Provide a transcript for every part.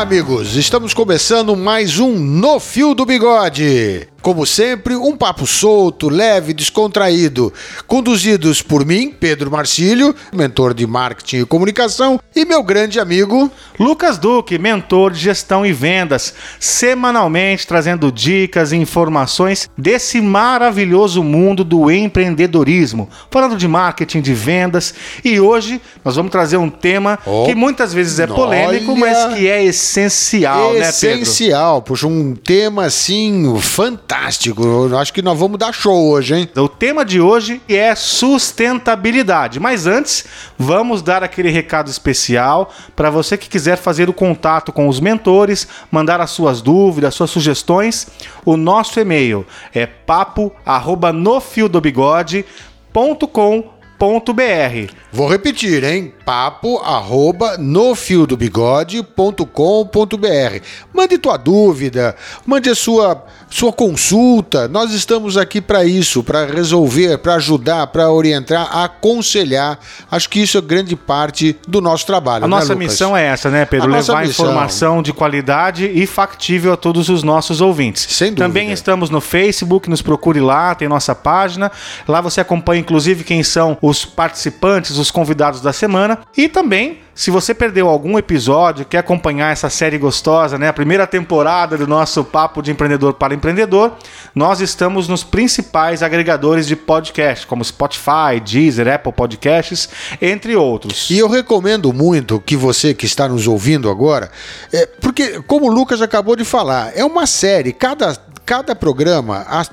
Amigos! Estamos começando mais um No Fio do Bigode. Como sempre, um papo solto, leve, descontraído, conduzidos por mim, Pedro Marcílio, mentor de marketing e comunicação, e meu grande amigo Lucas Duque, mentor de gestão e vendas, semanalmente trazendo dicas e informações desse maravilhoso mundo do empreendedorismo, falando de marketing, de vendas, e hoje nós vamos trazer um tema oh, que muitas vezes é polêmico, mas que é essencial, essencial né, Pedro? Essencial, puxa, um tema assim fantástico fantástico. Eu acho que nós vamos dar show hoje, hein? O tema de hoje é sustentabilidade. Mas antes, vamos dar aquele recado especial para você que quiser fazer o contato com os mentores, mandar as suas dúvidas, suas sugestões. O nosso e-mail é papo@nofildobigode.com.br. Vou repetir, hein? Papo arroba nofiodobigode.com.br. Mande tua dúvida, mande a sua, sua consulta. Nós estamos aqui para isso, para resolver, para ajudar, para orientar, aconselhar. Acho que isso é grande parte do nosso trabalho. A né, nossa Lucas? missão é essa, né, Pedro? A Levar informação de qualidade e factível a todos os nossos ouvintes. Sem dúvida. Também estamos no Facebook, nos procure lá, tem nossa página. Lá você acompanha, inclusive, quem são os participantes, os convidados da semana. E também, se você perdeu algum episódio, quer acompanhar essa série gostosa, né? A primeira temporada do nosso Papo de Empreendedor para Empreendedor, nós estamos nos principais agregadores de podcast, como Spotify, Deezer, Apple Podcasts, entre outros. E eu recomendo muito que você que está nos ouvindo agora, é, porque, como o Lucas acabou de falar, é uma série, cada, cada programa. A,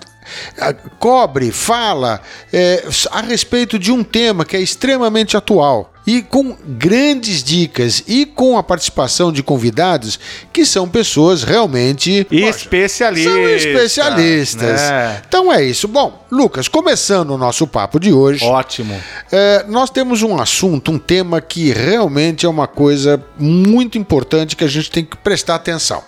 cobre, fala é, a respeito de um tema que é extremamente atual e com grandes dicas e com a participação de convidados que são pessoas realmente especialistas. São especialistas. Né? Então é isso. Bom, Lucas, começando o nosso papo de hoje. Ótimo. É, nós temos um assunto, um tema que realmente é uma coisa muito importante que a gente tem que prestar atenção.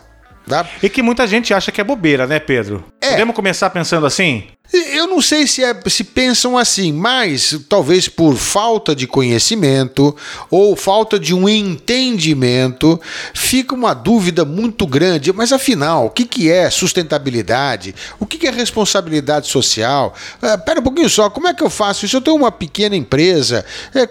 Tá? E que muita gente acha que é bobeira, né, Pedro? É. Podemos começar pensando assim? Eu não sei se, é, se pensam assim, mas talvez por falta de conhecimento ou falta de um entendimento, fica uma dúvida muito grande. Mas afinal, o que, que é sustentabilidade? O que, que é responsabilidade social? É, pera um pouquinho só, como é que eu faço isso? Eu tenho uma pequena empresa, é,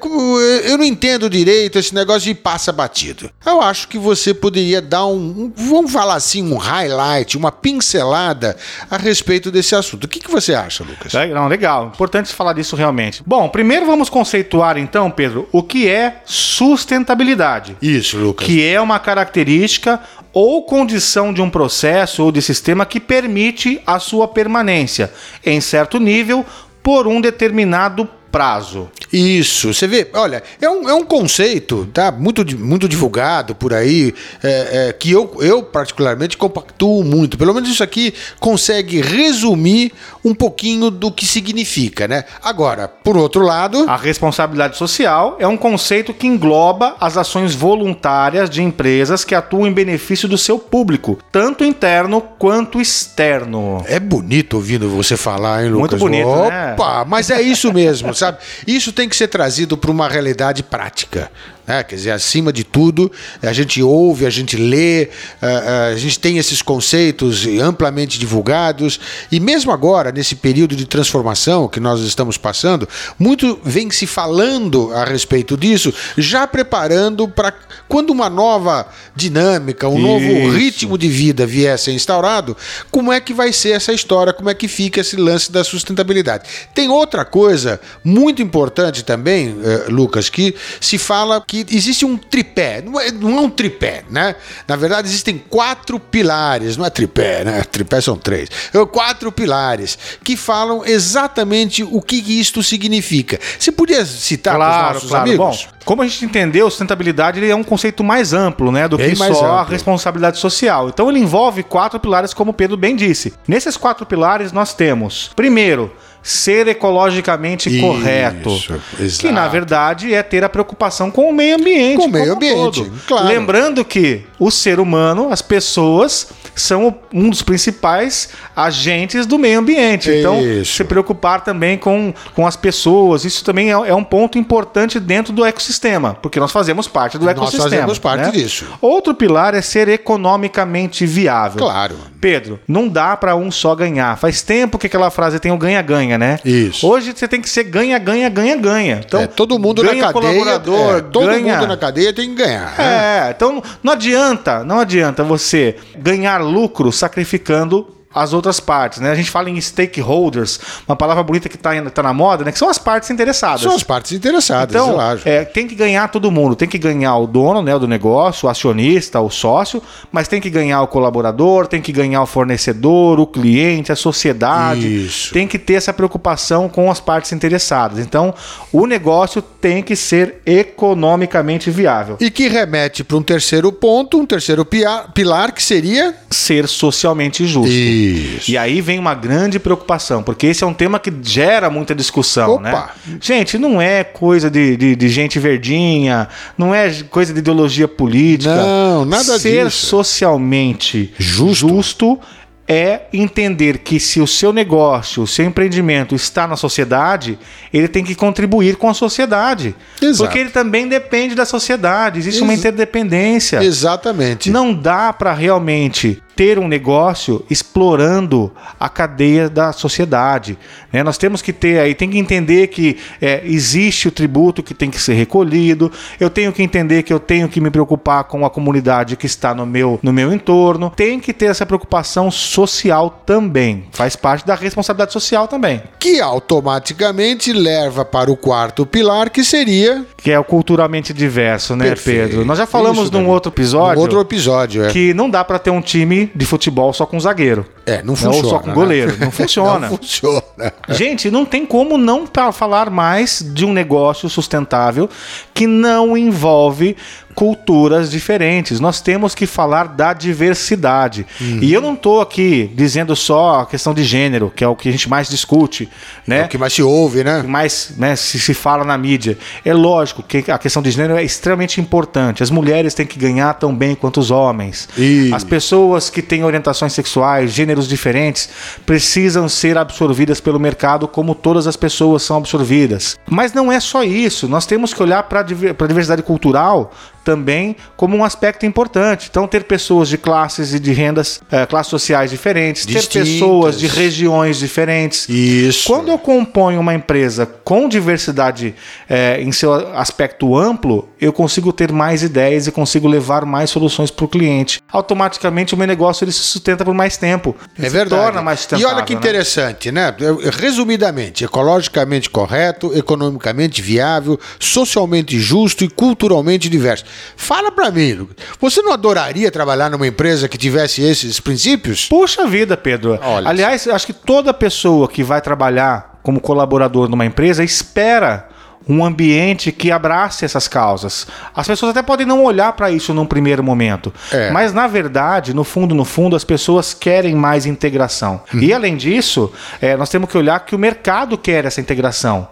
eu não entendo direito esse negócio de passa batido. Eu acho que você poderia dar um, um vamos falar assim, um highlight, uma pincelada a respeito desse assunto. O que, que você você acha, Lucas? Não, legal. Importante falar disso realmente. Bom, primeiro vamos conceituar então, Pedro, o que é sustentabilidade. Isso, Lucas. Que é uma característica ou condição de um processo ou de sistema que permite a sua permanência em certo nível por um determinado prazo. Isso, você vê, olha, é um, é um conceito, tá? Muito, muito divulgado por aí, é, é, que eu, eu particularmente compactuo muito. Pelo menos isso aqui consegue resumir um pouquinho do que significa, né? Agora, por outro lado. A responsabilidade social é um conceito que engloba as ações voluntárias de empresas que atuam em benefício do seu público, tanto interno quanto externo. É bonito ouvindo você falar, hein, Lucas? Muito bonito, né? Opa, né? mas é isso mesmo, sabe? Isso tem que ser trazido para uma realidade prática. Né? Quer dizer, acima de tudo, a gente ouve, a gente lê, a, gente tem esses conceitos amplamente divulgados, e mesmo agora, nesse período de transformação que nós estamos passando, muito vem se falando a respeito disso, já preparando para quando uma nova dinâmica, um Isso. novo ritmo de vida vier a ser instaurado, como é que vai ser essa história, como é que fica esse lance da sustentabilidade. Tem outra coisa muito importante também, eh, Lucas, que se fala que que existe um tripé, não é, não é um tripé, né? Na verdade, existem quatro pilares, não é tripé, né? Tripé são três. É quatro pilares que falam exatamente o que isto significa. Você podia citar para os nossos amigos? Bom, como a gente entendeu, sustentabilidade ele é um conceito mais amplo, né, do Bem que só a responsabilidade social. Então ele envolve quatro pilares, como o Pedro bem disse. Nesses quatro pilares nós temos, primeiro, ser ecologicamente Isso, correto, exato. que na verdade é ter a preocupação com o meio ambiente, Com o meio ambiente, todo. claro. Lembrando que o ser humano, as pessoas são um dos principais agentes do meio ambiente. Então, Isso. se preocupar também com, com as pessoas, isso também é, é um ponto importante dentro do ecossistema, porque nós fazemos parte do Nós ecossistema. fazemos parte né? disso. Outro pilar é ser economicamente viável. Claro. Pedro, não dá pra um só ganhar. Faz tempo que aquela frase tem o ganha-ganha, né? Isso. Hoje você tem que ser ganha-ganha, ganha-ganha. Então, É, todo mundo ganha na cadeia, colaborador, é, todo ganha... mundo na cadeia tem que ganhar. né? É, então não adianta, não adianta você ganhar lucro sacrificando as outras partes, né? A gente fala em stakeholders, uma palavra bonita que tá, tá na moda, né? Que são as partes interessadas. São as partes interessadas, Então, é, tem que ganhar todo mundo. Tem que ganhar o dono né, do negócio, o acionista, o sócio, mas tem que ganhar o colaborador, tem que ganhar o fornecedor, o cliente, a sociedade. Isso. Tem que ter essa preocupação com as partes interessadas. Então, o negócio tem que ser economicamente viável. E que remete para um terceiro ponto, um terceiro pilar, que seria. Ser socialmente justo. Isso. E aí vem uma grande preocupação, porque esse é um tema que gera muita discussão, Opa. né? Gente, não é coisa de, de, de gente verdinha, não é coisa de ideologia política. Não, nada Ser disso. socialmente Justo. justo é entender que se o seu negócio, o seu empreendimento está na sociedade, ele tem que contribuir com a sociedade. Exato. Porque ele também depende da sociedade, existe uma Ex- interdependência. Exatamente. Não dá para realmente ter um negócio explorando a cadeia da sociedade. né? Nós temos que ter aí, tem que entender que é, existe o tributo que tem que ser recolhido. Eu tenho que entender que eu tenho que me preocupar com a comunidade que está no meu, no meu entorno. Tem que ter essa preocupação social também. Faz parte da responsabilidade social também. Que automaticamente leva para o quarto pilar, que seria. Que é o culturalmente diverso, né, Perfeito. Pedro? Nós já falamos Isso num outro episódio. Um outro episódio, é. Que não dá para ter um time de futebol só com zagueiro. É, não Ou funciona. só com né? goleiro. Não funciona. Não funciona. Gente, não tem como não falar mais de um negócio sustentável que não envolve culturas diferentes. Nós temos que falar da diversidade. Uhum. E eu não estou aqui dizendo só a questão de gênero, que é o que a gente mais discute, né? É o que mais se ouve, né? que mais né, se, se fala na mídia. É lógico que a questão de gênero é extremamente importante. As mulheres têm que ganhar tão bem quanto os homens. Isso. As pessoas que têm orientações sexuais, gêneros diferentes, precisam ser absorvidas pelo mercado como todas as pessoas são absorvidas. Mas não é só isso. Nós temos que olhar para a diversidade cultural também como um aspecto importante. Então, ter pessoas de classes e de rendas, eh, classes sociais diferentes, ter Distintas. pessoas de regiões diferentes. Isso. Quando eu componho uma empresa com diversidade eh, em seu aspecto amplo, eu consigo ter mais ideias e consigo levar mais soluções para o cliente. Automaticamente, o meu negócio ele se sustenta por mais tempo. É verdade. torna mais e sustentável. olha que né? interessante, né? Resumidamente, ecologicamente correto, economicamente viável, socialmente justo e culturalmente diverso. Fala pra mim, Lucas, você não adoraria trabalhar numa empresa que tivesse esses princípios? Puxa vida, Pedro. Olha. Aliás, acho que toda pessoa que vai trabalhar como colaborador numa empresa espera um ambiente que abrace essas causas. As pessoas até podem não olhar para isso num primeiro momento, É. mas na verdade, no fundo, no fundo, as pessoas querem mais integração. Uhum. E além disso, eh, nós temos que olhar que o mercado quer essa integração.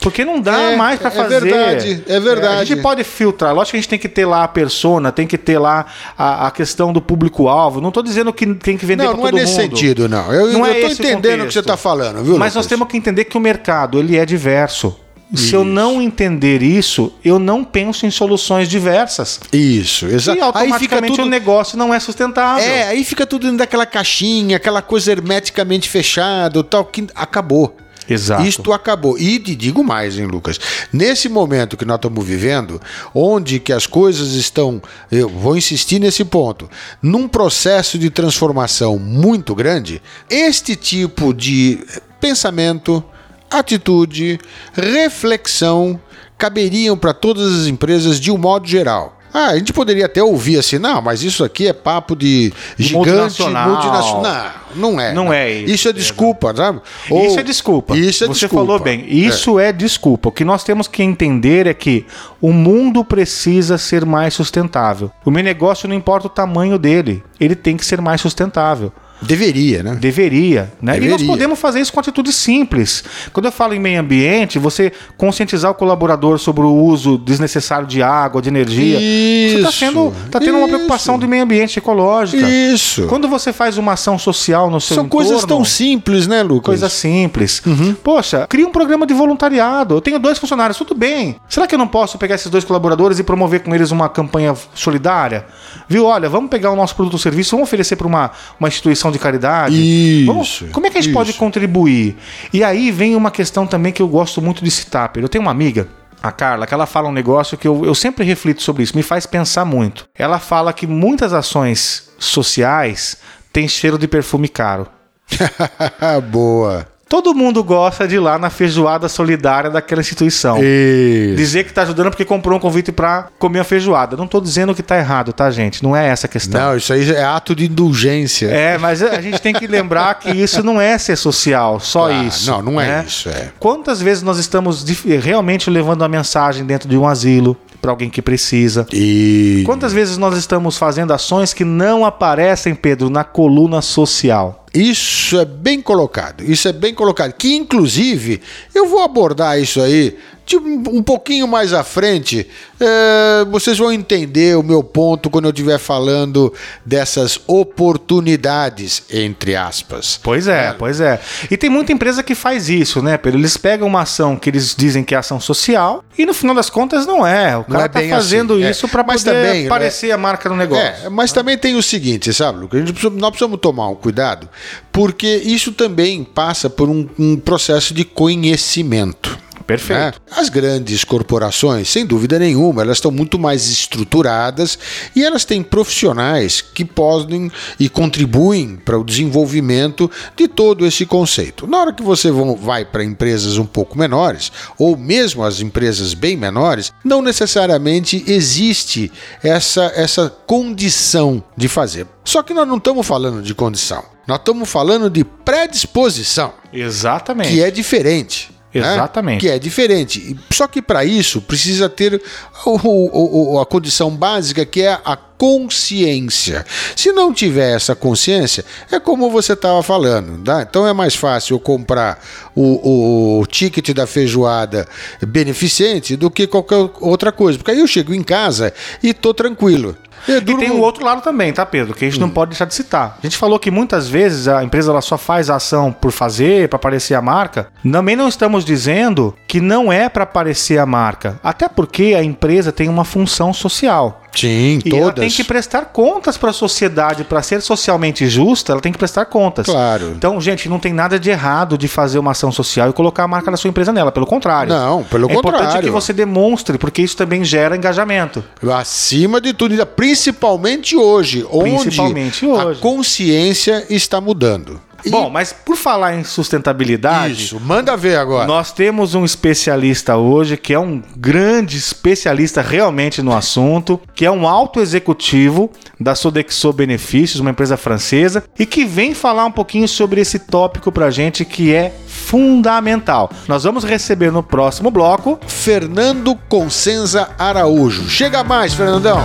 Porque não dá É, mais para é fazer. verdade, é verdade. a gente pode filtrar. Lógico que a gente tem que ter lá a persona, tem que ter lá a, a questão do público-alvo. Não estou dizendo que tem que vender Não, para não é todo nesse mundo. sentido, não. Eu, Não eu é o entendendo o que você está falando, viu, Mas nós Lucas? temos que entender que o mercado ele é diverso. Se eu Isso. não entender isso, eu não penso em soluções diversas. Isso, E exato. Aí fica automaticamente tudo o negócio não é sustentável. É, aí fica tudo dentro daquela caixinha, aquela coisa hermeticamente fechado, tal que acabou. Exato. Isto acabou. E te digo mais, hein, Lucas? Nesse momento que nós estamos vivendo, onde que as coisas estão, eu vou insistir nesse ponto, num processo de transformação muito grande, este tipo de pensamento, atitude, reflexão caberiam para todas as empresas de um modo geral. Ah, a gente poderia até ouvir assim, não, mas isso aqui é papo de gigante Multinacional. multinacional. Não, não é. Não é isso. Isso é desculpa, sabe? Ou- Isso é desculpa. Isso é Você desculpa. falou bem. Isso é. desculpa. O que nós temos que entender é que o mundo precisa ser mais sustentável. O meu negócio não importa o tamanho dele, ele tem que ser mais sustentável. Deveria, né? Deveria, né? E nós Deveria. podemos fazer isso com atitudes simples. Quando eu falo em meio ambiente, você conscientizar o colaborador sobre o uso desnecessário de água, de energia. você está Isso, sendo, tá tendo uma isso. preocupação do meio ambiente ecológica. Isso. Quando você faz uma ação social no seu São entorno, coisas tão simples, né, Lucas? Coisa simples. Uhum. Poxa, cria um programa de voluntariado. Eu tenho dois funcionários, tudo bem. Será que eu não posso pegar esses dois colaboradores e promover com eles uma campanha solidária? Viu? Olha, vamos pegar o nosso produto ou serviço, vamos oferecer para uma, uma instituição de caridade. Isso, Vamos- como é que a gente isso. pode contribuir? E aí vem uma questão também que eu gosto muito de citar. Pedro. Eu tenho uma amiga. A Carla, que ela fala um negócio que eu, eu sempre reflito sobre isso, me faz pensar muito. Ela fala que muitas ações sociais têm cheiro de perfume caro. Boa. Todo mundo gosta de ir lá na feijoada solidária daquela instituição. Isso. Dizer que tá ajudando porque comprou um convite pra comer a feijoada. Não tô dizendo que tá errado, tá, gente? Não é essa a questão. Não, isso aí é ato de indulgência. É, mas a gente tem que lembrar que isso não é ser social, só Ah, isso. Não, não é né? isso, é. Quantas vezes nós estamos realmente levando uma mensagem dentro de um asilo para alguém que precisa? E Quantas vezes nós estamos fazendo ações que não aparecem, Pedro, na coluna social? Isso é bem colocado. Isso é bem colocado. Que inclusive eu vou abordar isso aí um um pouquinho mais à frente. É, vocês vão entender o meu ponto quando eu estiver falando dessas oportunidades, entre aspas. Pois é, pois é. E tem muita empresa que faz isso, né, Pedro? Eles pegam uma ação que eles dizem que é ação social e no final das contas não é. O cara é tá fazendo assim, é. isso para poder também, parecer a marca no negócio. É, mas também tem o seguinte, sabe, Lucas? Precisa- nós precisamos tomar um cuidado, porque isso também passa por um, um processo de conhecimento. Perfeito. né? As grandes corporações, sem dúvida nenhuma, elas estão muito mais estruturadas e elas têm profissionais que podem e contribuem para o desenvolvimento de todo esse conceito. Na hora que você vai para empresas um pouco menores, ou mesmo as empresas bem menores, não necessariamente existe essa, essa condição de fazer. Só que nós não estamos falando de condição, nós estamos falando de predisposição Exatamente. que é diferente. Né? Exatamente. Que é diferente. Só que para isso precisa ter o- o- o- a condição básica que é a consciência. Se não tiver essa consciência, é como você estava falando. Tá? Então é mais fácil eu comprar o, o ticket da feijoada beneficente do que qualquer outra coisa. Porque aí eu chego em casa e tô tranquilo. E durmo- tem o outro lado também, tá, Pedro? Que a gente Hum. não pode deixar de citar. A gente falou que muitas vezes a empresa ela só faz a ação por fazer, para aparecer a marca. Também não estamos dizendo que não é para aparecer a marca. Até porque a empresa tem uma função social. Sim, E ela todas. tem que prestar contas para a sociedade, para ser socialmente justa, ela tem que prestar contas. Claro. Então, gente, não tem nada de errado de fazer uma ação social e colocar a marca da sua empresa nela, pelo contrário. Não, pelo é importante contrário. que você demonstre, porque isso também gera engajamento. Acima de tudo, principalmente hoje, Principalmente onde hoje. a consciência está mudando. E- Bom, mas por falar em sustentabilidade, isso, manda ver agora. nós temos um especialista hoje que é um grande especialista realmente no assunto, que é um alto executivo da Sodexo Benefícios, uma empresa francesa, e que vem falar um pouquinho sobre esse tópico pra gente que é fundamental. Nós vamos receber no próximo bloco Fernando Consenza Araújo. Chega mais, Fernandão.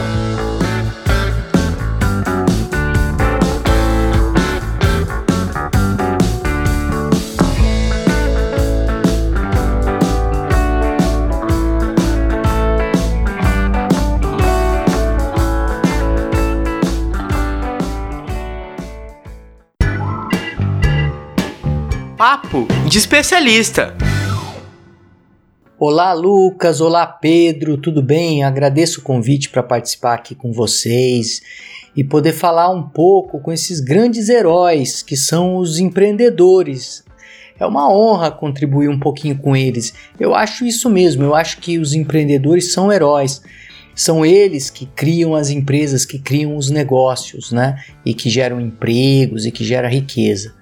Papo de especialista. Olá, Lucas. Olá, Pedro. Tudo bem? Agradeço o convite para participar aqui com vocês e poder falar um pouco com esses grandes heróis que são os empreendedores. É uma honra contribuir um pouquinho com eles. Eu acho isso mesmo. Eu acho que os empreendedores são heróis. São eles que criam as empresas, que criam os negócios, né? E que geram empregos e que geram riqueza.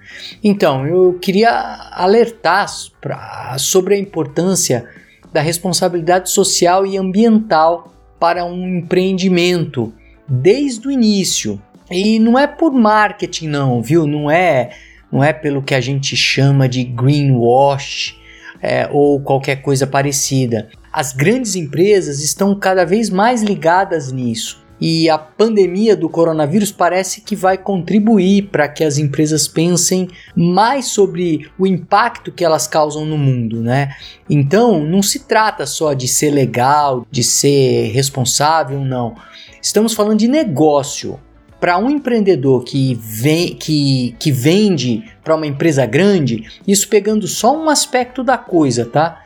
Então, eu queria alertar pra, sobre a importância da responsabilidade social e ambiental para um empreendimento desde o início. E não é por marketing não, viu? Não é, não é pelo que a gente chama de greenwash é, ou qualquer coisa parecida. As grandes empresas estão cada vez mais ligadas nisso e a pandemia do coronavírus parece que vai contribuir para que as empresas pensem mais sobre o impacto que elas causam no mundo, né? Então, não se trata só de ser legal, de ser responsável, não. Estamos falando de negócio. Para um empreendedor que, vem, que, que vende para uma empresa grande, isso pegando só um aspecto da coisa, tá?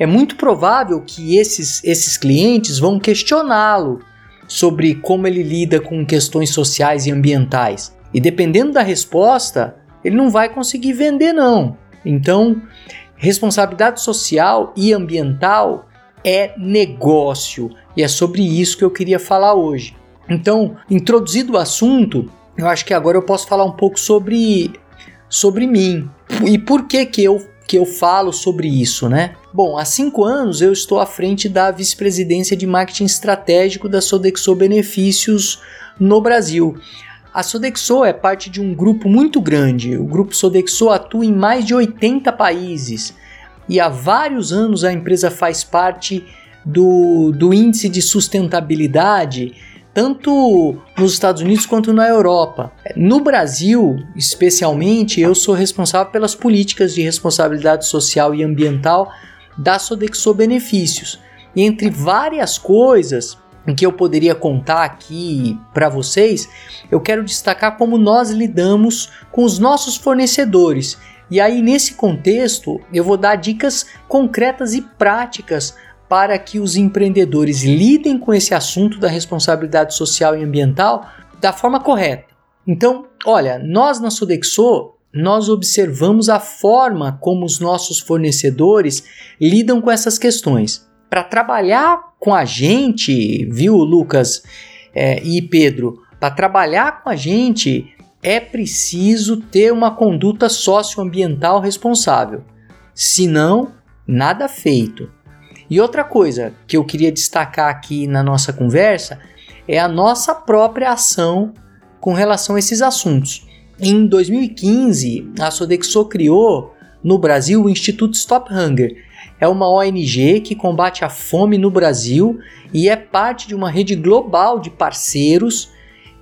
É muito provável que esses, esses clientes vão questioná-lo sobre como ele lida com questões sociais e ambientais. E dependendo da resposta, ele não vai conseguir vender, não. Então, responsabilidade social e ambiental é negócio e é sobre isso que eu queria falar hoje. Então, introduzido o assunto, eu acho que agora eu posso falar um pouco sobre, sobre mim e por que, que eu que eu falo sobre isso, né? Bom, há cinco anos eu estou à frente da vice-presidência de marketing estratégico da Sodexo Benefícios no Brasil. A Sodexo é parte de um grupo muito grande. O grupo Sodexo atua em mais de 80 países e há vários anos a empresa faz parte do, do índice de sustentabilidade tanto nos Estados Unidos quanto na Europa. No Brasil, especialmente, eu sou responsável pelas políticas de responsabilidade social e ambiental da Sodexo Benefícios. E entre várias coisas que eu poderia contar aqui para vocês, eu quero destacar como nós lidamos com os nossos fornecedores. E aí, nesse contexto, eu vou dar dicas concretas e práticas para que os empreendedores lidem com esse assunto da responsabilidade social e ambiental da forma correta. Então, olha, nós na Sodexo nós observamos a forma como os nossos fornecedores lidam com essas questões. Para trabalhar com a gente, viu, Lucas é, e Pedro? Para trabalhar com a gente é preciso ter uma conduta socioambiental responsável. Senão, nada feito. E outra coisa que eu queria destacar aqui na nossa conversa é a nossa própria ação com relação a esses assuntos. Em 2015, a Sodexo criou no Brasil o Instituto Stop Hunger. É uma ONG que combate a fome no Brasil e é parte de uma rede global de parceiros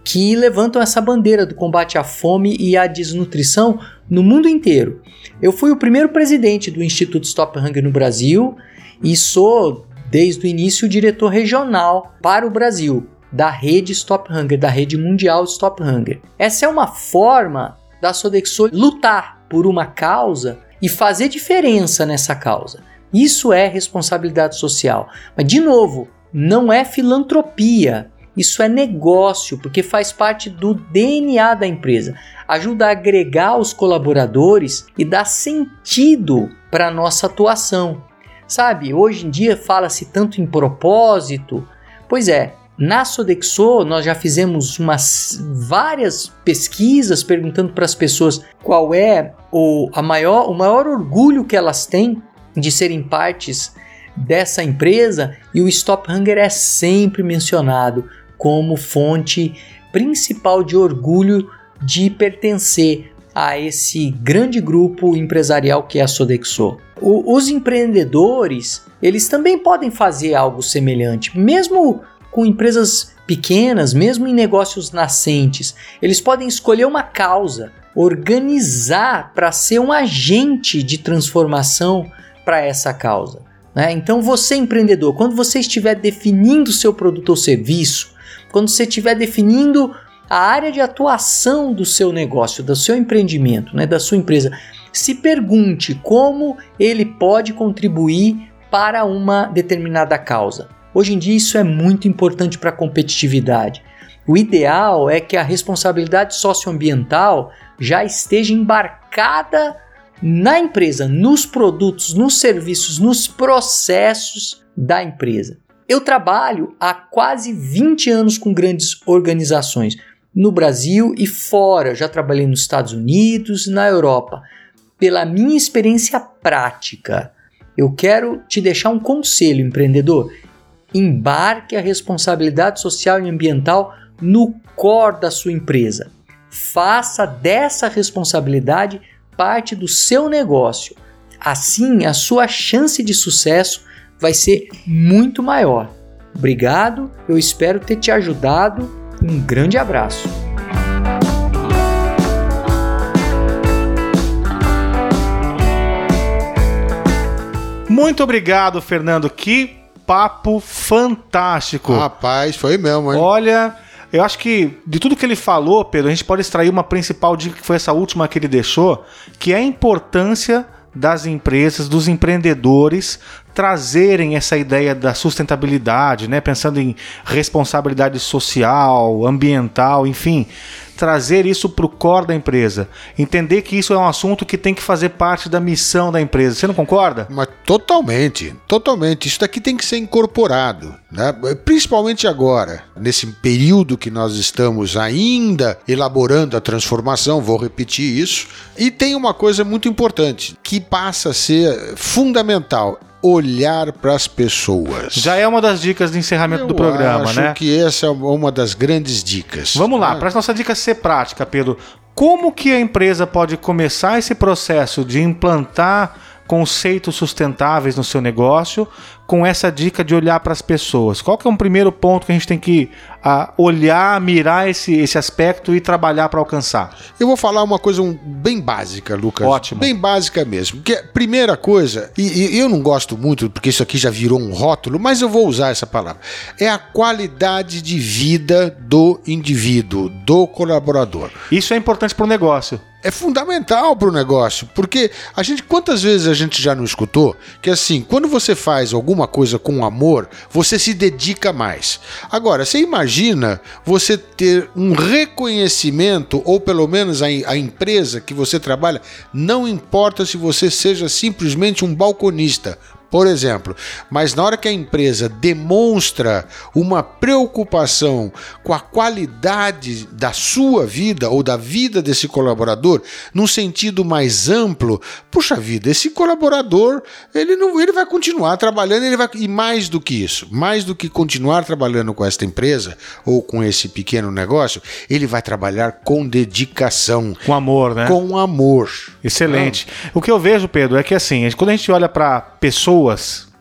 que levantam essa bandeira do combate à fome e à desnutrição no mundo inteiro. Eu fui o primeiro presidente do Instituto Stop Hunger no Brasil e sou, desde o início, diretor regional para o Brasil da rede Stop Hunger, da rede mundial Stop Hunger. Essa é uma forma da Sodexo lutar por uma causa e fazer diferença nessa causa. Isso é responsabilidade social. Mas, de novo, não é filantropia. Isso é negócio, porque faz parte do DNA da empresa. Ajuda a agregar os colaboradores e dar sentido para a nossa atuação. Sabe, hoje em dia fala-se tanto em propósito. Pois é, na Sodexo nós já fizemos umas várias pesquisas perguntando para as pessoas qual é o, a maior, o maior orgulho que elas têm de serem partes dessa empresa e o Stop Hunger é sempre mencionado como fonte principal de orgulho de pertencer a esse grande grupo empresarial que é a Sodexo. O, os empreendedores, eles também podem fazer algo semelhante, mesmo com empresas pequenas, mesmo em negócios nascentes. Eles podem escolher uma causa, organizar para ser um agente de transformação para essa causa. Né? Então, você empreendedor, quando você estiver definindo seu produto ou serviço, quando você estiver definindo a área de atuação do seu negócio, do seu empreendimento, né, da sua empresa, se pergunte como ele pode contribuir para uma determinada causa. Hoje em dia isso é muito importante para a competitividade. O ideal é que a responsabilidade socioambiental já esteja embarcada na empresa, nos produtos, nos serviços, nos processos da empresa. Eu trabalho há quase 20 anos com grandes organizações no Brasil e fora. Já trabalhei nos Estados Unidos e na Europa pela minha experiência prática, Eu quero te deixar um conselho, empreendedor. Embarque a responsabilidade social e ambiental no core da sua empresa. Faça dessa responsabilidade parte do seu negócio. Assim, a sua chance de sucesso vai ser muito maior. Obrigado, eu espero ter te ajudado. Um grande abraço. Muito obrigado, Fernando. Que papo fantástico. Rapaz, foi mesmo, hein? Olha, eu acho que de tudo que ele falou, Pedro, a gente pode extrair uma principal dica que foi essa última que ele deixou, que é a importância das empresas, dos empreendedores trazerem essa ideia da sustentabilidade, né? Pensando em responsabilidade social, ambiental, enfim, trazer isso para o core da empresa. Entender que isso é um assunto que tem que fazer parte da missão da empresa. Você não concorda? Mas totalmente, totalmente. Isso daqui tem que ser incorporado, né? principalmente agora, nesse período que nós estamos ainda elaborando a transformação, vou repetir isso. E tem uma coisa muito importante que passa a ser fundamental olhar para as pessoas. Já é uma das dicas de encerramento Eu do programa, acho né? que essa é uma das grandes dicas. Vamos lá, né? para nossa dica ser prática, Pedro. Como que a empresa pode começar esse processo de implantar conceitos sustentáveis no seu negócio com essa dica de olhar para as pessoas? Qual que é um primeiro ponto que a gente tem que ah, olhar, mirar esse, esse aspecto e trabalhar para alcançar? Eu vou falar uma coisa um- bem básica, Lucas. Ótimo. Bem básica mesmo. Que é, primeira coisa, e, e eu não gosto muito porque isso aqui já virou um rótulo, mas eu vou usar essa palavra. É a qualidade de vida do indivíduo, do colaborador. Isso é importante para o negócio. É fundamental para o negócio, porque a gente quantas vezes a gente já não escutou que assim, quando você faz alguma coisa com amor, você se dedica mais. Agora, você imagina você ter um reconhecimento ou pelo menos a, a empresa que você trabalha, não importa se você seja simplesmente um balconista, por exemplo, mas na hora que a empresa demonstra uma preocupação com a qualidade da sua vida ou da vida desse colaborador, num sentido mais amplo, puxa vida, esse colaborador ele não ele vai continuar trabalhando, ele vai e mais do que isso, mais do que continuar trabalhando com esta empresa ou com esse pequeno negócio, ele vai trabalhar com dedicação, Com amor, né? com amor. Excelente. O que eu vejo, Pedro, é que assim, quando a gente olha para pessoas,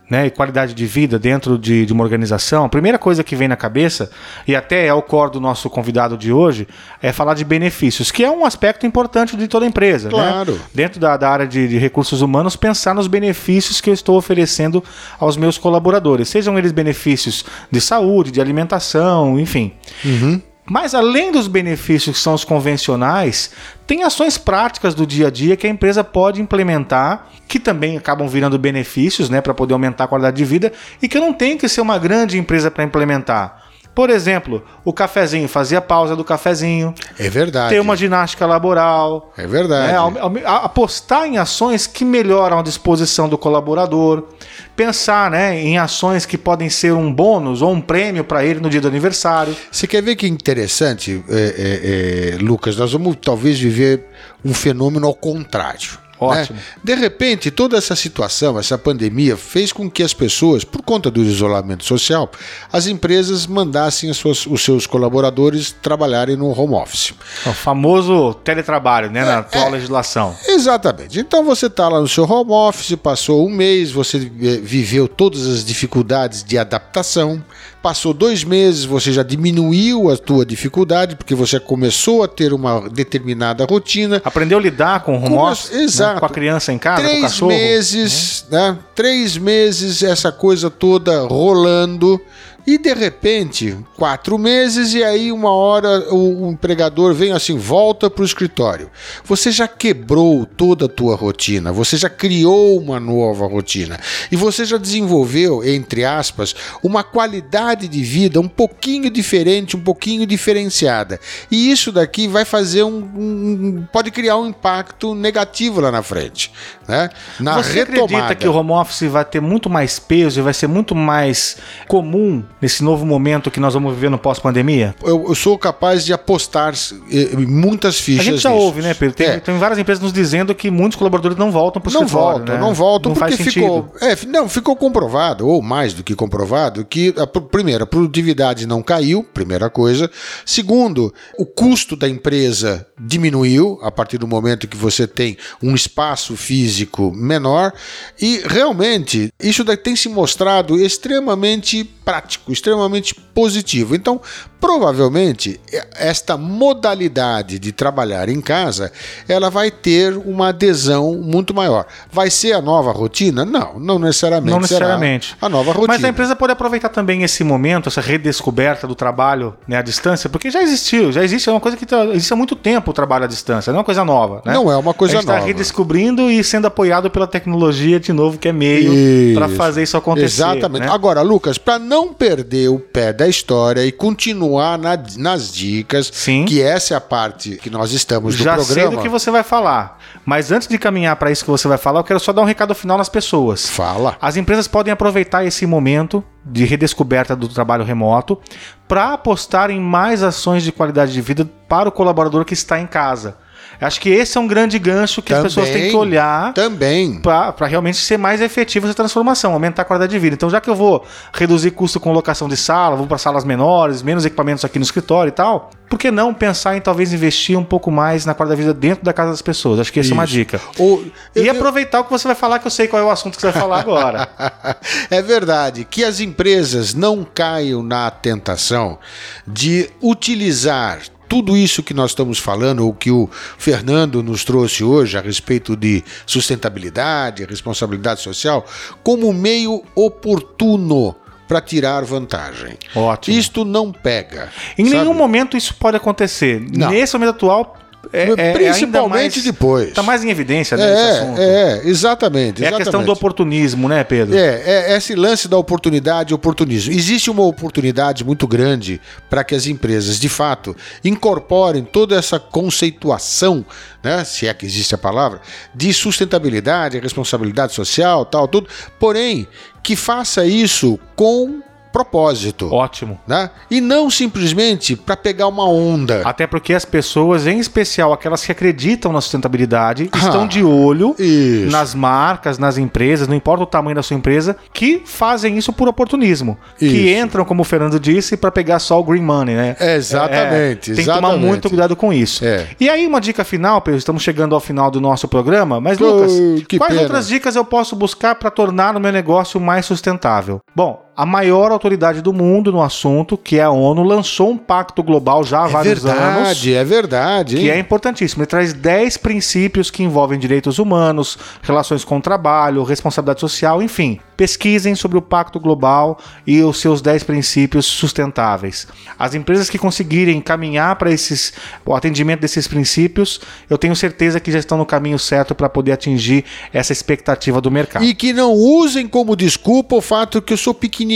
né, e qualidade de vida dentro de, de uma organização, a primeira coisa que vem na cabeça, e até é o core do nosso convidado de hoje, é falar de benefícios, que é um aspecto importante de toda empresa. Claro. Né? Dentro da, da área de, de recursos humanos, pensar nos benefícios que eu estou oferecendo aos meus colaboradores, sejam eles benefícios de saúde, de alimentação, enfim. Mas além dos benefícios que são os convencionais, tem ações práticas do dia a dia que a empresa pode implementar, que também acabam virando benefícios, né, para poder aumentar a qualidade de vida e que não tem que ser uma grande empresa para implementar. Por exemplo, o cafezinho, fazer a pausa do cafezinho, É verdade. ter uma ginástica laboral, É verdade. né, apostar em ações que melhoram a disposição do colaborador, pensar né, em ações que podem ser um bônus ou um prêmio para ele no dia do aniversário. Você quer ver que interessante, é, é, é, Lucas? Nós vamos talvez viver um fenômeno ao contrário. Ótimo. né? De repente, toda essa situação, essa pandemia, fez com que as pessoas, por conta do isolamento social, as empresas mandassem as suas- os seus colaboradores trabalharem no home office. O famoso teletrabalho, né, na atual é. legislação. Exatamente. Então você está lá no seu home office, passou um mês, você eh, viveu todas as dificuldades de adaptação. Passou dois meses, você já diminuiu a tua dificuldade, porque você começou a ter uma determinada rotina. Aprendeu a lidar com o home Come- office, né, Exato. com a criança em casa, com o Três cachorro. meses, né? Três meses, essa coisa toda rolando. E de repente, quatro meses, e aí uma hora o, o empregador vem assim, volta para o escritório. Você já quebrou toda a tua rotina, você já criou uma nova rotina. E você já desenvolveu, entre aspas, uma qualidade de vida um pouquinho diferente, um pouquinho diferenciada. E isso daqui vai fazer um. um- pode criar um impacto negativo lá na frente. Né? Na Você retomada. acredita que o home office vai ter muito mais peso e vai ser muito mais comum nesse novo momento que nós vamos viver no pós-pandemia? Eu, eu sou capaz de apostar eh, muitas fichas A gente já nisso. ouve, né, Pedro? Tem, É. tem várias empresas nos dizendo que muitos colaboradores não voltam para o Não escritório. voltam, né? não voltam não porque faz ficou, é, não, ficou comprovado, ou mais do que comprovado, que a, pr- primeiro, a produtividade não caiu, primeira coisa. Segundo, o custo da empresa diminuiu a partir do momento que você tem um espaço físico menor e realmente isso tem se mostrado extremamente prático, extremamente positivo. Então, provavelmente esta modalidade de trabalhar em casa, ela vai ter uma adesão muito maior. Vai ser a nova rotina? Não, não necessariamente. Não necessariamente. a nova rotina. Mas a empresa pode aproveitar também esse momento, essa redescoberta do trabalho né, à distância, porque já existiu, já existe, é uma coisa que tá- existe há muito tempo o trabalho à distância, não é uma coisa nova. Né? Não é uma coisa a gente nova. está redescobrindo e sendo apoiado pela tecnologia de novo, que é meio para fazer isso acontecer. Exatamente. né? Agora, Lucas, para não perder o pé da história e continuar na- nas dicas, Sim. que essa é a parte que nós estamos do Já programa. sei do que você vai falar. Mas antes de caminhar para isso que você vai falar, eu quero só dar um recado final nas pessoas. Fala. As empresas podem aproveitar esse momento de redescoberta do trabalho remoto para apostar em mais ações de qualidade de vida para o colaborador que está em casa. Acho que esse é um grande gancho que as pessoas têm que olhar Também. para realmente ser mais efetiva essa transformação, aumentar a qualidade de vida. Então, já que eu vou reduzir custo com locação de sala, vou para salas menores, menos equipamentos aqui no escritório e tal, por que não pensar em talvez investir um pouco mais na qualidade de vida dentro da casa das pessoas? Acho que essa é uma Isso. dica. Ou- E eu- aproveitar o que você vai falar, que eu sei qual é o assunto que você vai falar agora. é verdade que as empresas não caiam na tentação de utilizar tudo isso que nós estamos falando, o que o Fernando nos trouxe hoje a respeito de sustentabilidade, responsabilidade social, como meio oportuno para tirar vantagem. Ótimo. Isto não pega. Em sabe? nenhum momento isso pode acontecer. Não. Nesse momento atual, é, é- é Principalmente mais, depois. Está mais em evidência né, esse assunto. É, é, exatamente. É a questão do oportunismo, né, Pedro? É, é esse lance da oportunidade e oportunismo. Existe uma oportunidade muito grande para que as empresas, de fato, incorporem toda essa conceituação, né, se é que existe a palavra, de sustentabilidade, responsabilidade social, tal, tudo. Porém, que faça isso com propósito. Ótimo. Né? E não simplesmente para pegar uma onda. Até porque as pessoas, em especial aquelas que acreditam na sustentabilidade, Ah, estão de olho Isso. nas marcas, nas empresas, não importa o tamanho da sua empresa, que fazem isso por oportunismo. Que Isso. entram, como o Fernando disse, para pegar só o green money, né? Exatamente, É, tem que tomar exatamente. muito cuidado com isso. É. E aí, uma dica final, Pedro, estamos chegando ao final do nosso programa, mas, Lucas, que quais pena. outras dicas eu posso buscar para tornar o meu negócio mais sustentável? Bom, a maior autoridade do mundo no assunto, que é a ONU, lançou um pacto global já há É vários anos. verdade, é verdade. Que é importantíssimo. Ele traz 10 princípios que envolvem direitos humanos, relações com o trabalho, responsabilidade social, enfim. Pesquisem sobre o Pacto Global e os seus 10 princípios sustentáveis. As empresas que conseguirem caminhar para esses o atendimento desses princípios, eu tenho certeza que já estão no caminho certo para poder atingir essa expectativa do mercado. E que não usem como desculpa o fato que eu sou pequenininho.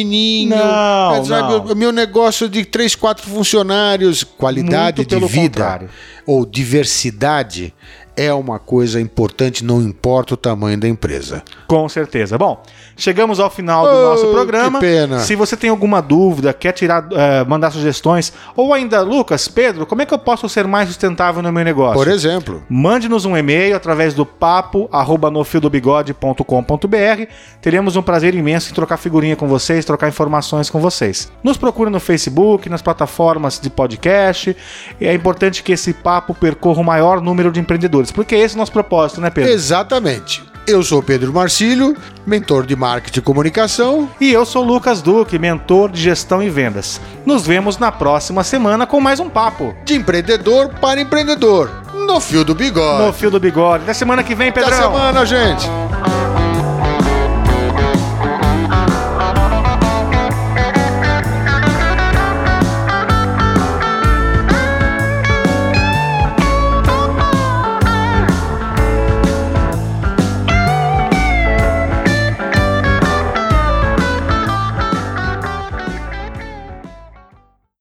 Não, sabe, não. o Meu negócio de três, quatro funcionários. Qualidade de vida contrário. ou diversidade é uma coisa importante, não importa o tamanho da empresa. Com certeza. Bom, chegamos ao final do Oh, nosso programa. que pena. Se você tem alguma dúvida, quer tirar, eh, mandar sugestões, ou ainda, Lucas, Pedro, como é que eu posso ser mais sustentável no meu negócio? Por exemplo, Mande-nos um e-mail através do papo arroba nofildobigode.com.br. Teremos um prazer imenso em trocar figurinha com vocês, trocar informações com vocês. Nos procure no Facebook, nas plataformas de podcast. É importante que esse papo percorra o maior número de empreendedores, porque esse é o nosso propósito, né, Pedro? exatamente. Eu sou Pedro Marcílio, mentor de marketing e comunicação. E eu sou Lucas Duque, mentor de gestão e vendas. Nos vemos na próxima semana com mais um papo De empreendedor para empreendedor, no fio do bigode. no Fio do Bigode. Até semana que vem, Até Pedrão. semana, gente.